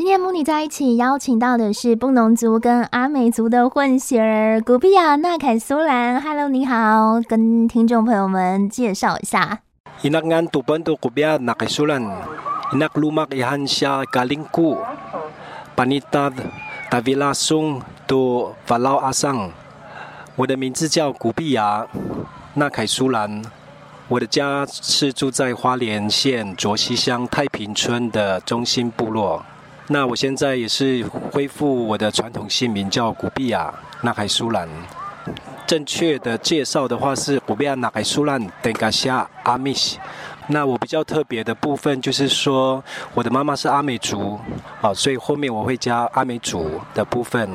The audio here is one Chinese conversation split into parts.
今天母女在一起邀请到的是布农族跟阿美族的混血儿古比亚纳凯苏兰。Hello，你好，跟听众朋友们介绍一下。伊纳安杜本杜古比亚纳凯苏兰，伊纳鲁马伊汉夏嘎林库，巴尼达达维拉松杜法劳阿桑。我的名字叫古比亚纳凯苏兰，我的家是住在花莲县卓溪乡太平村的中心部落。那我现在也是恢复我的传统姓名，叫古比亚纳海苏兰。正确的介绍的话是古比亚纳海苏兰登加夏阿米西。那我比较特别的部分就是说，我的妈妈是阿美族，啊，所以后面我会加阿美族的部分。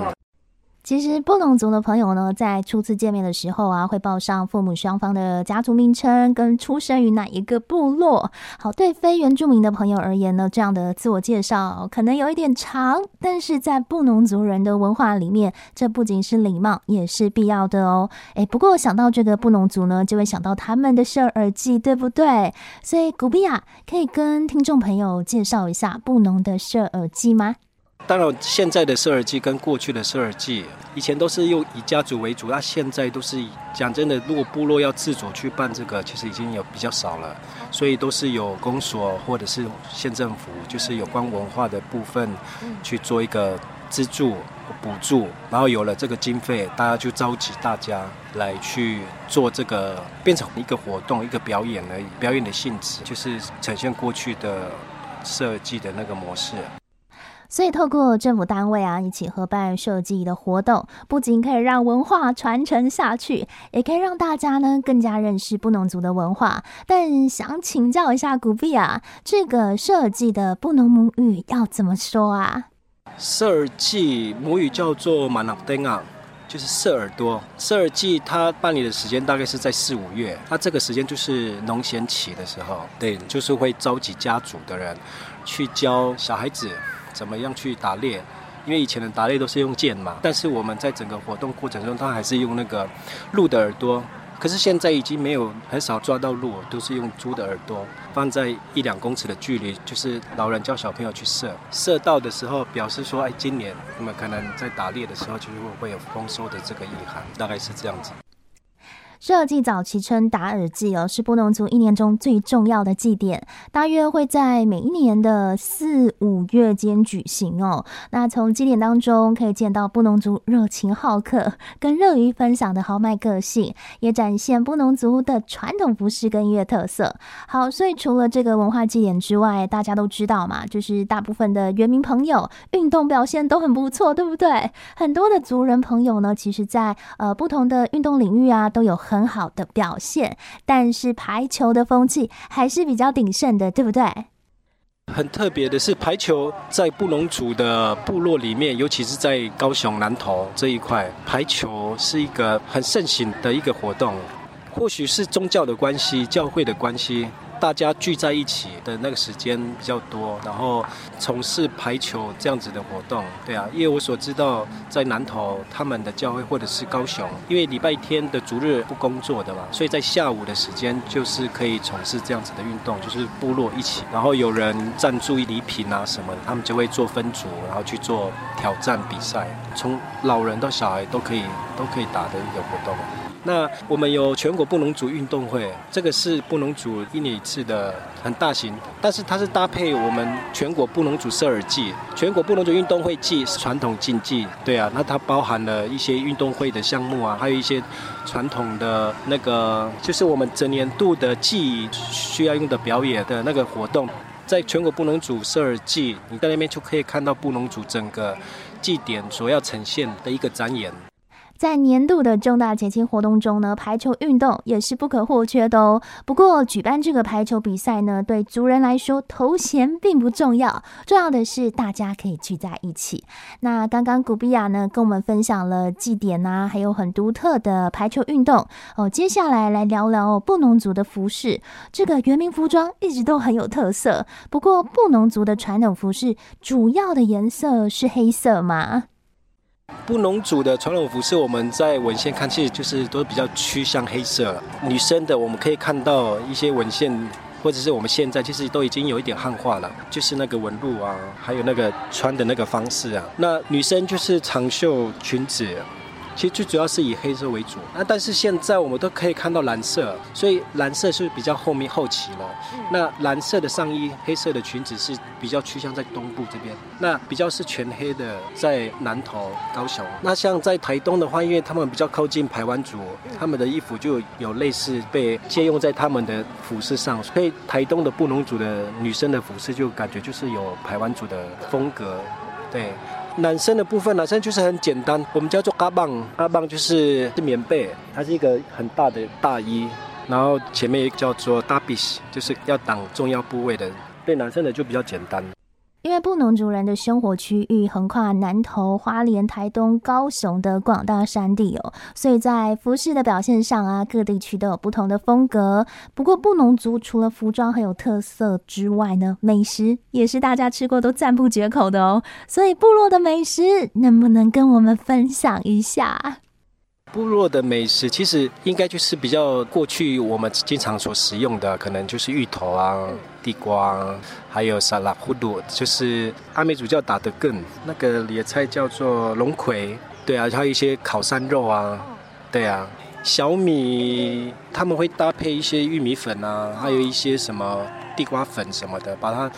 其实布农族的朋友呢，在初次见面的时候啊，会报上父母双方的家族名称跟出生于哪一个部落。好，对非原住民的朋友而言呢，这样的自我介绍可能有一点长，但是在布农族人的文化里面，这不仅是礼貌，也是必要的哦。诶，不过想到这个布农族呢，就会想到他们的射耳祭，对不对？所以古比亚可以跟听众朋友介绍一下布农的射耳祭吗？当然，现在的设耳祭跟过去的设耳祭，以前都是用以家族为主，那现在都是讲真的，如果部落要自主去办这个，其实已经有比较少了，所以都是有公所或者是县政府，就是有关文化的部分去做一个资助补助，然后有了这个经费，大家就召集大家来去做这个，变成一个活动，一个表演而已，表演的性质就是呈现过去的设计的那个模式。所以，透过政府单位啊，一起合办射耳祭的活动，不仅可以让文化传承下去，也可以让大家呢更加认识布农族的文化。但想请教一下古比亚，这个射耳祭的布农母语要怎么说啊？射耳祭母语叫做马纳登啊，就是射耳朵。射耳祭它办理的时间大概是在四五月，它这个时间就是农闲期的时候，对，就是会召集家族的人去教小孩子。怎么样去打猎？因为以前的打猎都是用箭嘛，但是我们在整个活动过程中，他还是用那个鹿的耳朵。可是现在已经没有很少抓到鹿，都是用猪的耳朵，放在一两公尺的距离，就是老人教小朋友去射，射到的时候表示说，哎，今年那么可能在打猎的时候，就是会有丰收的这个意涵，大概是这样子。射耳祭早期称打耳祭哦，是布农族一年中最重要的祭典，大约会在每一年的四五月间举行哦。那从祭典当中可以见到布农族热情好客、跟乐于分享的豪迈个性，也展现布农族的传统服饰跟音乐特色。好，所以除了这个文化祭典之外，大家都知道嘛，就是大部分的原民朋友运动表现都很不错，对不对？很多的族人朋友呢，其实在呃不同的运动领域啊，都有很很好的表现，但是排球的风气还是比较鼎盛的，对不对？很特别的是，排球在布农族的部落里面，尤其是在高雄南投这一块，排球是一个很盛行的一个活动。或许是宗教的关系，教会的关系。大家聚在一起的那个时间比较多，然后从事排球这样子的活动，对啊，因为我所知道在南投他们的教会或者是高雄，因为礼拜天的逐日不工作的嘛，所以在下午的时间就是可以从事这样子的运动，就是部落一起，然后有人赞助礼品啊什么的，他们就会做分组，然后去做挑战比赛，从老人到小孩都可以都可以打的一个活动。那我们有全国布农族运动会，这个是布农族一年一次的很大型，但是它是搭配我们全国布农族射耳祭，全国布农族运动会祭是传统竞技，对啊，那它包含了一些运动会的项目啊，还有一些传统的那个，就是我们整年度的祭需要用的表演的那个活动，在全国布农族射耳祭，你在那边就可以看到布农族整个祭典所要呈现的一个展演。在年度的重大节庆活动中呢，排球运动也是不可或缺的哦。不过，举办这个排球比赛呢，对族人来说头衔并不重要，重要的是大家可以聚在一起。那刚刚古比亚呢跟我们分享了祭典呐、啊，还有很独特的排球运动哦。接下来来聊聊布农族的服饰，这个原民服装一直都很有特色。不过，布农族的传统服饰主要的颜色是黑色吗？布农族的传统服饰，我们在文献看，其实就是都比较趋向黑色。女生的，我们可以看到一些文献或者是我们现在其实都已经有一点汉化了，就是那个纹路啊，还有那个穿的那个方式啊。那女生就是长袖裙子。其实最主要是以黑色为主，那但是现在我们都可以看到蓝色，所以蓝色是比较后面后期了。那蓝色的上衣、黑色的裙子是比较趋向在东部这边，那比较是全黑的在南投、高雄。那像在台东的话，因为他们比较靠近台湾族，他们的衣服就有类似被借用在他们的服饰上，所以台东的布农族的女生的服饰就感觉就是有台湾族的风格，对。男生的部分，男生就是很简单，我们叫做嘎棒，嘎棒就是是棉被，它是一个很大的大衣，然后前面也叫做大臂，就是要挡重要部位的。对男生的就比较简单。因为布农族人的生活区域横跨南投、花莲、台东、高雄的广大山地哦，所以在服饰的表现上啊，各地区都有不同的风格。不过，布农族除了服装很有特色之外呢，美食也是大家吃过都赞不绝口的哦。所以，部落的美食能不能跟我们分享一下？部落的美食其实应该就是比较过去我们经常所食用的，可能就是芋头啊、地瓜，还有沙拉糊鲁，就是阿美族叫打的更，那个野菜叫做龙葵，对啊，还有一些烤山肉啊，对啊，小米他们会搭配一些玉米粉啊，还有一些什么地瓜粉什么的，把它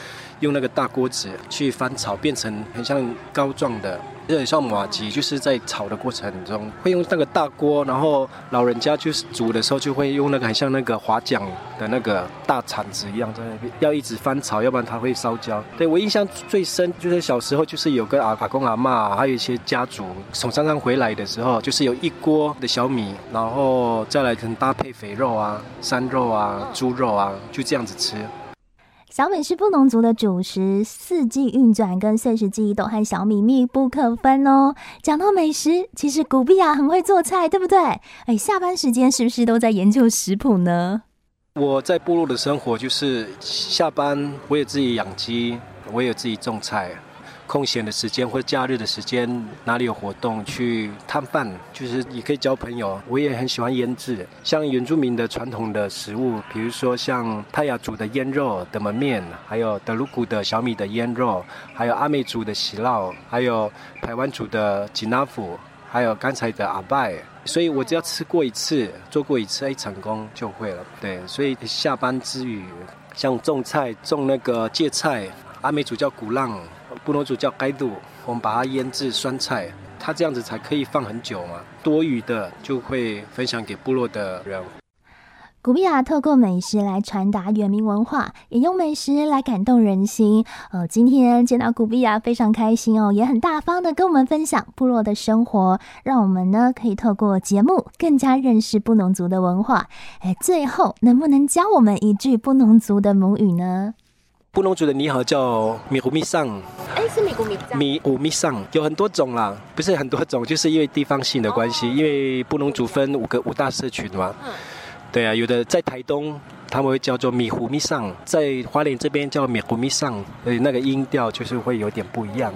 用那个大锅子去翻炒，变成很像膏状的。有点像麻糬，就是在炒的过程中会用那个大锅，然后老人家就是煮的时候就会用那个很像那个划桨的那个大铲子一样在那边，要一直翻炒，要不然它会烧焦。对，我印象最深就是小时候就是有个阿阿公阿妈，还有一些家族从山上回来的时候，就是有一锅的小米，然后再来可能搭配肥肉啊、山肉啊、猪肉啊，就这样子吃。小米是布农族的主食，四季运转跟碎石记忆都和小米密不可分哦。讲到美食，其实古碧雅很会做菜，对不对？哎，下班时间是不是都在研究食谱呢？我在部落的生活就是下班，我也自己养鸡，我也有自己种菜。空闲的时间或假日的时间，哪里有活动去摊贩，就是也可以交朋友。我也很喜欢腌制，像原住民的传统的食物，比如说像泰雅族的腌肉的门面，还有德鲁古的小米的腌肉，还有阿美族的喜烙，还有排湾族的吉纳府，还有刚才的阿拜。所以我只要吃过一次，做过一次，哎，成功就会了。对，所以下班之余，像种菜，种那个芥菜，阿美族叫古浪。布农族叫盖度，我们把它腌制酸菜，它这样子才可以放很久嘛。多余的就会分享给部落的人。古碧雅透过美食来传达原民文化，也用美食来感动人心。呃，今天见到古碧雅非常开心哦，也很大方的跟我们分享部落的生活，让我们呢可以透过节目更加认识布农族的文化。哎，最后能不能教我们一句布农族的母语呢？布农族的你好叫米古米桑，哎，是米古米桑。米古米桑有很多种啦，不是很多种，就是因为地方性的关系，因为布农族分五个五大社群嘛。嗯对啊，有的在台东他们会叫做米胡米桑，在花莲这边叫米胡米桑，所以那个音调就是会有点不一样。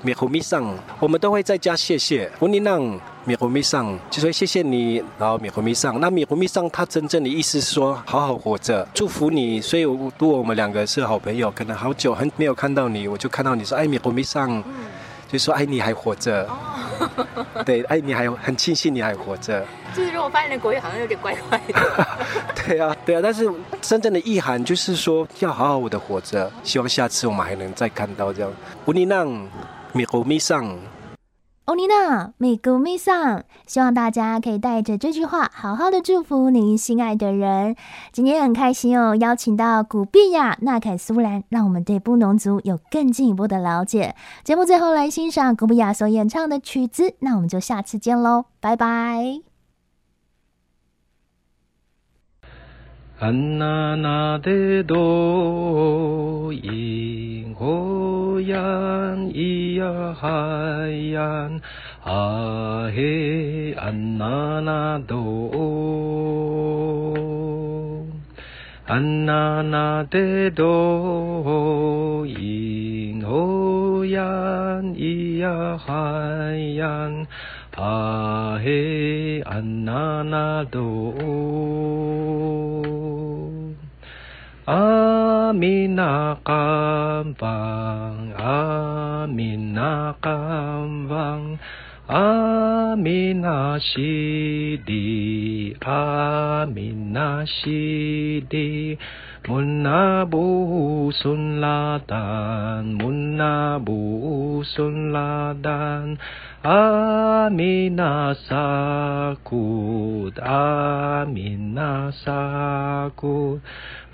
米胡米桑，我们都会再加谢谢。乌尼浪米胡米桑，就说谢谢你，然后米胡米桑。那米胡米桑，他真正的意思是说好好活着，祝福你。所以如果我们两个是好朋友，可能好久很没有看到你，我就看到你说哎米胡米桑，就说哎你还活着。对，哎你还很庆幸你还活着。就是如果发现的国语好像有点怪怪的。对啊，对啊，但是真正的意涵就是说要好好的活着，希望下次我们还能再看到这样。乌尼浪。米古米桑，欧尼娜，米古米桑，希望大家可以带着这句话，好好的祝福您心爱的人。今天很开心哦，邀请到古碧雅、纳凯苏兰，让我们对布农族有更进一步的了解。节目最后来欣赏古碧雅所演唱的曲子，那我们就下次见喽，拜拜。海洋啊嘿安娜娜多安娜娜的多因火焰伊呀海洋啊嘿安娜娜多 Mun bu buusun ladan, mun na buusun ladan, amin na sakut, amin na bu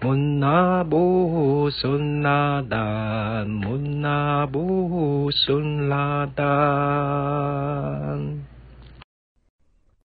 Mun na buusun ladan, mun na.